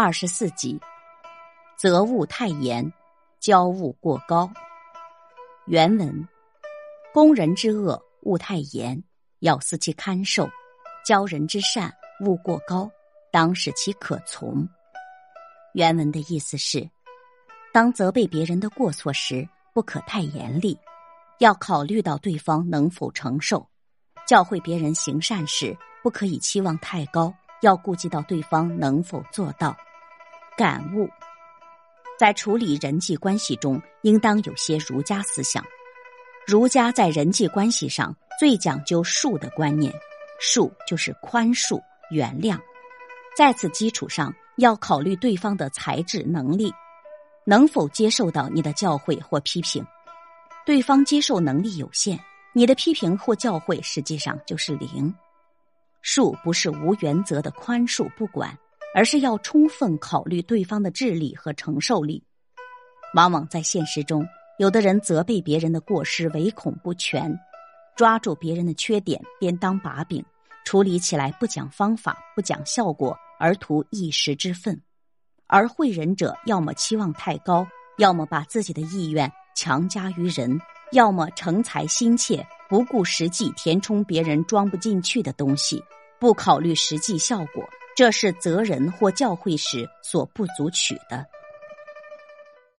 二十四集，责物太严，教物过高。原文：攻人之恶，勿太严，要思其堪受；教人之善，勿过高，当使其可从。原文的意思是：当责备别人的过错时，不可太严厉，要考虑到对方能否承受；教会别人行善时，不可以期望太高，要顾及到对方能否做到。感悟，在处理人际关系中，应当有些儒家思想。儒家在人际关系上最讲究恕的观念，恕就是宽恕、原谅。在此基础上，要考虑对方的才智、能力，能否接受到你的教诲或批评。对方接受能力有限，你的批评或教诲实际上就是零。恕不是无原则的宽恕不管。而是要充分考虑对方的智力和承受力。往往在现实中，有的人责备别人的过失，唯恐不全，抓住别人的缺点便当把柄，处理起来不讲方法、不讲效果，而图一时之愤；而会人者，要么期望太高，要么把自己的意愿强加于人，要么成才心切，不顾实际，填充别人装不进去的东西，不考虑实际效果。这是责人或教会时所不足取的。